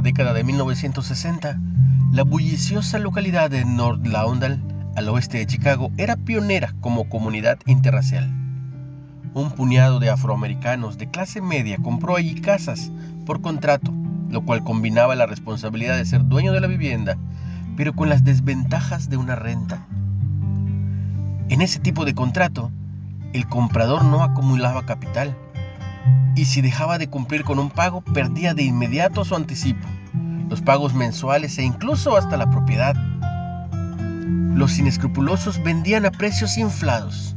década de 1960, la bulliciosa localidad de North Lauderdale, al oeste de Chicago, era pionera como comunidad interracial. Un puñado de afroamericanos de clase media compró allí casas por contrato, lo cual combinaba la responsabilidad de ser dueño de la vivienda, pero con las desventajas de una renta. En ese tipo de contrato, el comprador no acumulaba capital, y si dejaba de cumplir con un pago perdía de inmediato su anticipo, los pagos mensuales e incluso hasta la propiedad. Los inescrupulosos vendían a precios inflados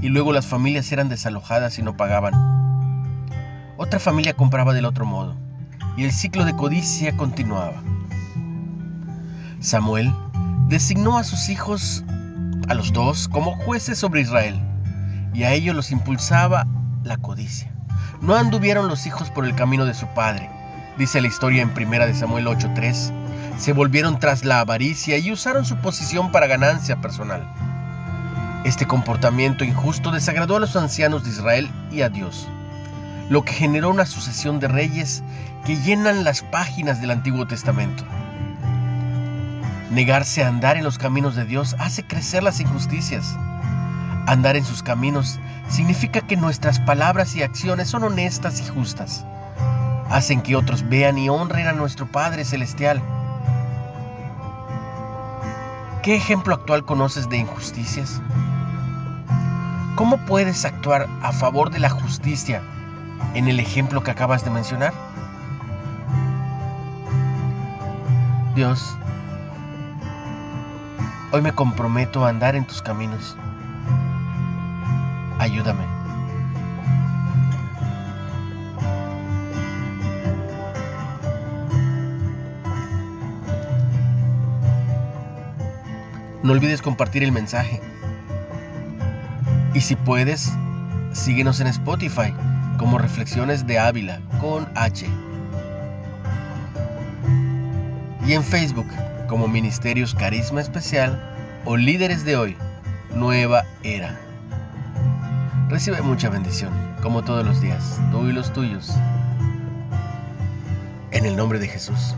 y luego las familias eran desalojadas y no pagaban. Otra familia compraba del otro modo y el ciclo de codicia continuaba. Samuel designó a sus hijos, a los dos, como jueces sobre Israel y a ellos los impulsaba la codicia. No anduvieron los hijos por el camino de su padre, dice la historia en primera de Samuel 8:3. Se volvieron tras la avaricia y usaron su posición para ganancia personal. Este comportamiento injusto desagradó a los ancianos de Israel y a Dios, lo que generó una sucesión de reyes que llenan las páginas del Antiguo Testamento. Negarse a andar en los caminos de Dios hace crecer las injusticias. Andar en sus caminos significa que nuestras palabras y acciones son honestas y justas. Hacen que otros vean y honren a nuestro Padre Celestial. ¿Qué ejemplo actual conoces de injusticias? ¿Cómo puedes actuar a favor de la justicia en el ejemplo que acabas de mencionar? Dios, hoy me comprometo a andar en tus caminos ayúdame. No olvides compartir el mensaje. Y si puedes, síguenos en Spotify como Reflexiones de Ávila con H. Y en Facebook como Ministerios Carisma Especial o Líderes de Hoy, Nueva Era. Recibe mucha bendición, como todos los días, tú y los tuyos. En el nombre de Jesús.